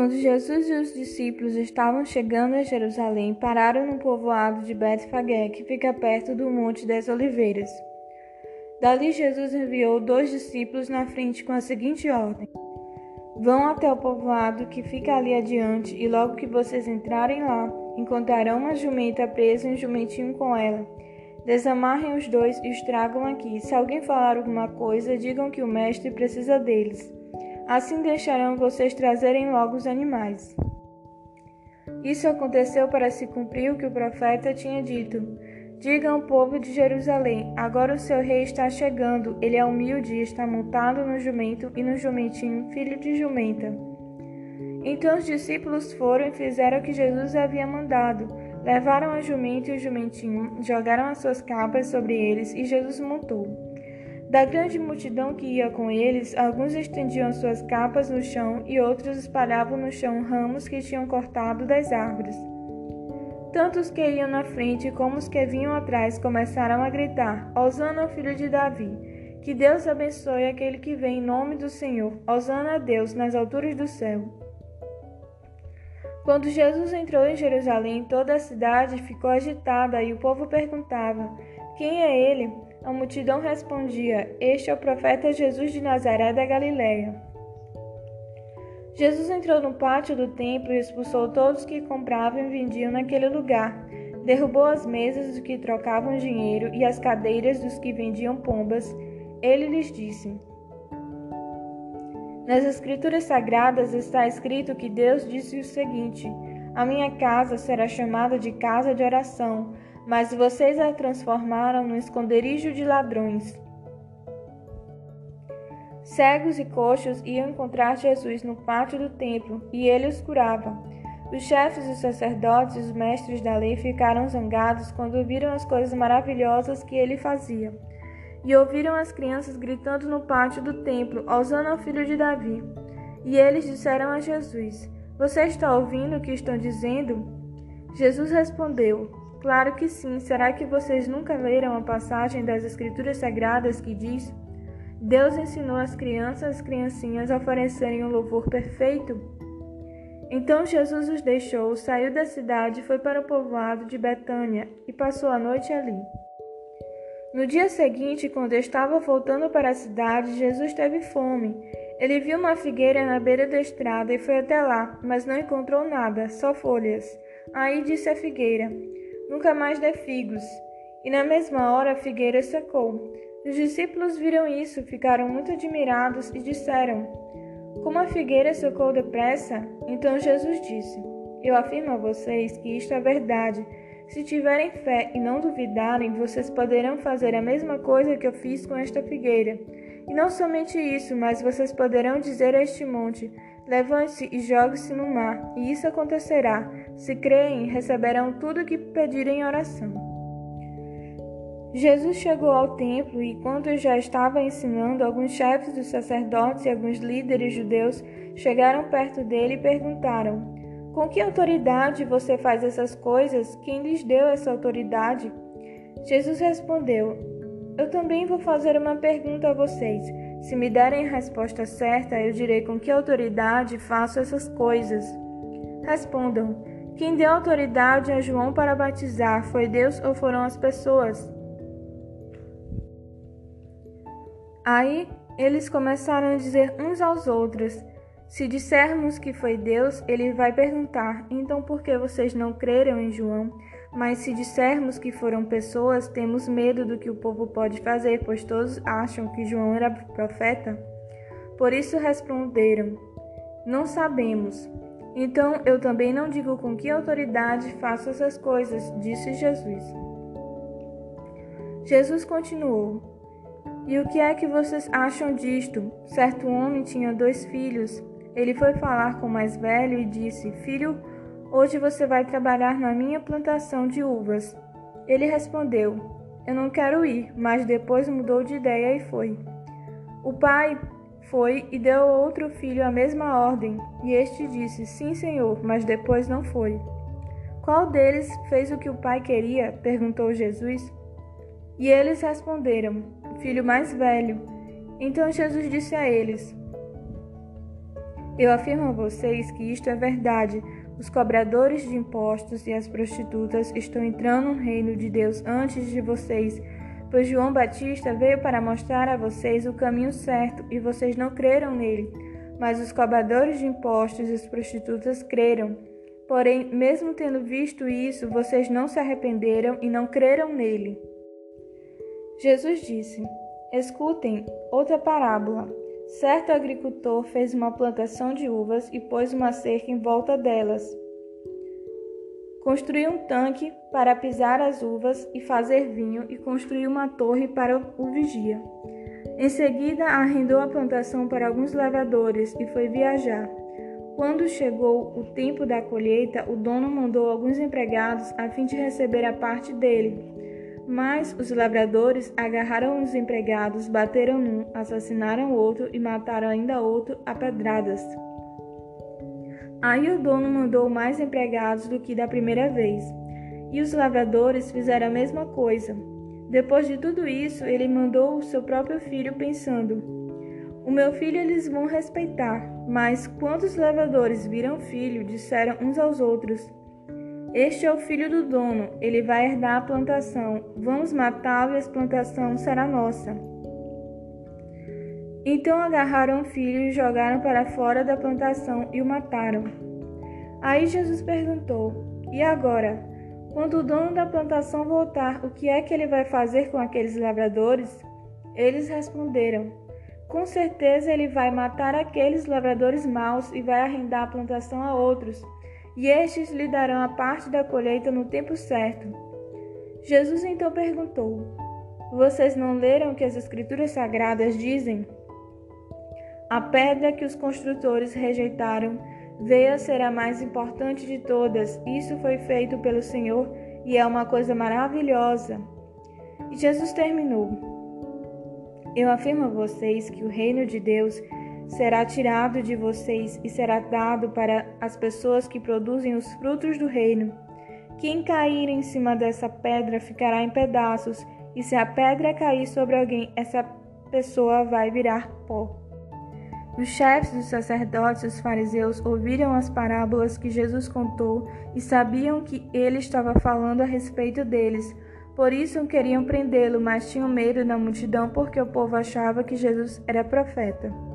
Quando Jesus e os discípulos estavam chegando a Jerusalém, pararam no povoado de Betfagé, que fica perto do Monte das Oliveiras. Dali Jesus enviou dois discípulos na frente com a seguinte ordem: Vão até o povoado que fica ali adiante, e logo que vocês entrarem lá, encontrarão uma jumenta presa e um jumentinho com ela. Desamarrem os dois e os tragam aqui. Se alguém falar alguma coisa, digam que o mestre precisa deles. Assim deixarão vocês trazerem logo os animais. Isso aconteceu para se cumprir o que o profeta tinha dito. Diga ao povo de Jerusalém: agora o seu rei está chegando. Ele é humilde e está montado no jumento e no jumentinho, filho de jumenta. Então os discípulos foram e fizeram o que Jesus havia mandado. Levaram a jumento e o jumentinho, jogaram as suas capas sobre eles e Jesus montou. Da grande multidão que ia com eles, alguns estendiam suas capas no chão e outros espalhavam no chão ramos que tinham cortado das árvores. Tanto os que iam na frente como os que vinham atrás começaram a gritar: Hosana ao filho de Davi! Que Deus abençoe aquele que vem em nome do Senhor. Hosana a Deus nas alturas do céu. Quando Jesus entrou em Jerusalém, toda a cidade ficou agitada e o povo perguntava: Quem é ele? A multidão respondia: Este é o profeta Jesus de Nazaré da Galiléia. Jesus entrou no pátio do templo e expulsou todos que compravam e vendiam naquele lugar. Derrubou as mesas dos que trocavam dinheiro e as cadeiras dos que vendiam pombas. Ele lhes disse: Nas Escrituras Sagradas está escrito que Deus disse o seguinte: A minha casa será chamada de casa de oração mas vocês a transformaram no esconderijo de ladrões. Cegos e coxos iam encontrar Jesus no pátio do templo e ele os curava. Os chefes dos sacerdotes e os mestres da lei ficaram zangados quando viram as coisas maravilhosas que ele fazia. E ouviram as crianças gritando no pátio do templo, Osana ao filho de Davi. E eles disseram a Jesus: Você está ouvindo o que estão dizendo? Jesus respondeu: Claro que sim. Será que vocês nunca leram a passagem das Escrituras Sagradas que diz: Deus ensinou as crianças, as criancinhas a oferecerem um louvor perfeito? Então Jesus os deixou, saiu da cidade foi para o povoado de Betânia e passou a noite ali. No dia seguinte, quando estava voltando para a cidade, Jesus teve fome. Ele viu uma figueira na beira da estrada e foi até lá, mas não encontrou nada, só folhas. Aí disse a figueira: nunca mais dê figos. E na mesma hora a figueira secou. Os discípulos viram isso, ficaram muito admirados e disseram: Como a figueira secou depressa? Então Jesus disse: Eu afirmo a vocês que isto é verdade. Se tiverem fé e não duvidarem, vocês poderão fazer a mesma coisa que eu fiz com esta figueira. E não somente isso, mas vocês poderão dizer a este monte: Levante-se e jogue-se no mar, e isso acontecerá. Se creem, receberão tudo o que pedirem em oração. Jesus chegou ao templo e, quando já estava ensinando, alguns chefes dos sacerdotes e alguns líderes judeus chegaram perto dele e perguntaram: Com que autoridade você faz essas coisas? Quem lhes deu essa autoridade? Jesus respondeu: Eu também vou fazer uma pergunta a vocês. Se me derem a resposta certa, eu direi com que autoridade faço essas coisas. Respondam: Quem deu autoridade a João para batizar foi Deus ou foram as pessoas? Aí eles começaram a dizer uns aos outros: Se dissermos que foi Deus, ele vai perguntar: Então por que vocês não creram em João? Mas se dissermos que foram pessoas, temos medo do que o povo pode fazer, pois todos acham que João era profeta. Por isso responderam: Não sabemos. Então eu também não digo com que autoridade faço essas coisas, disse Jesus. Jesus continuou: E o que é que vocês acham disto? Certo homem tinha dois filhos. Ele foi falar com o mais velho e disse: Filho, Hoje você vai trabalhar na minha plantação de uvas. Ele respondeu: Eu não quero ir, mas depois mudou de ideia e foi. O pai foi e deu ao outro filho a mesma ordem, e este disse: Sim, senhor, mas depois não foi. Qual deles fez o que o pai queria? perguntou Jesus. E eles responderam: filho mais velho. Então Jesus disse a eles: Eu afirmo a vocês que isto é verdade. Os cobradores de impostos e as prostitutas estão entrando no reino de Deus antes de vocês, pois João Batista veio para mostrar a vocês o caminho certo e vocês não creram nele. Mas os cobradores de impostos e as prostitutas creram. Porém, mesmo tendo visto isso, vocês não se arrependeram e não creram nele. Jesus disse: Escutem outra parábola. Certo agricultor fez uma plantação de uvas e pôs uma cerca em volta delas. Construiu um tanque para pisar as uvas e fazer vinho e construiu uma torre para o vigia. Em seguida, arrendou a plantação para alguns lavradores e foi viajar. Quando chegou o tempo da colheita, o dono mandou alguns empregados a fim de receber a parte dele. Mas os lavradores agarraram os empregados, bateram num, assassinaram outro e mataram ainda outro a pedradas. Aí o dono mandou mais empregados do que da primeira vez, e os lavradores fizeram a mesma coisa. Depois de tudo isso, ele mandou o seu próprio filho, pensando: O meu filho eles vão respeitar. Mas quando os lavradores viram o filho, disseram uns aos outros: este é o filho do dono, ele vai herdar a plantação. Vamos matá-lo e a plantação será nossa. Então agarraram o filho e jogaram para fora da plantação e o mataram. Aí Jesus perguntou: E agora? Quando o dono da plantação voltar, o que é que ele vai fazer com aqueles lavradores? Eles responderam: Com certeza ele vai matar aqueles lavradores maus e vai arrendar a plantação a outros e estes lhe darão a parte da colheita no tempo certo. Jesus então perguntou: Vocês não leram que as Escrituras Sagradas dizem? A pedra que os construtores rejeitaram veio a ser a mais importante de todas. Isso foi feito pelo Senhor e é uma coisa maravilhosa. E Jesus terminou: Eu afirmo a vocês que o reino de Deus será tirado de vocês e será dado para as pessoas que produzem os frutos do reino. Quem cair em cima dessa pedra ficará em pedaços, e se a pedra cair sobre alguém, essa pessoa vai virar pó. Os chefes dos sacerdotes e os fariseus ouviram as parábolas que Jesus contou e sabiam que ele estava falando a respeito deles. Por isso queriam prendê-lo, mas tinham medo da multidão porque o povo achava que Jesus era profeta.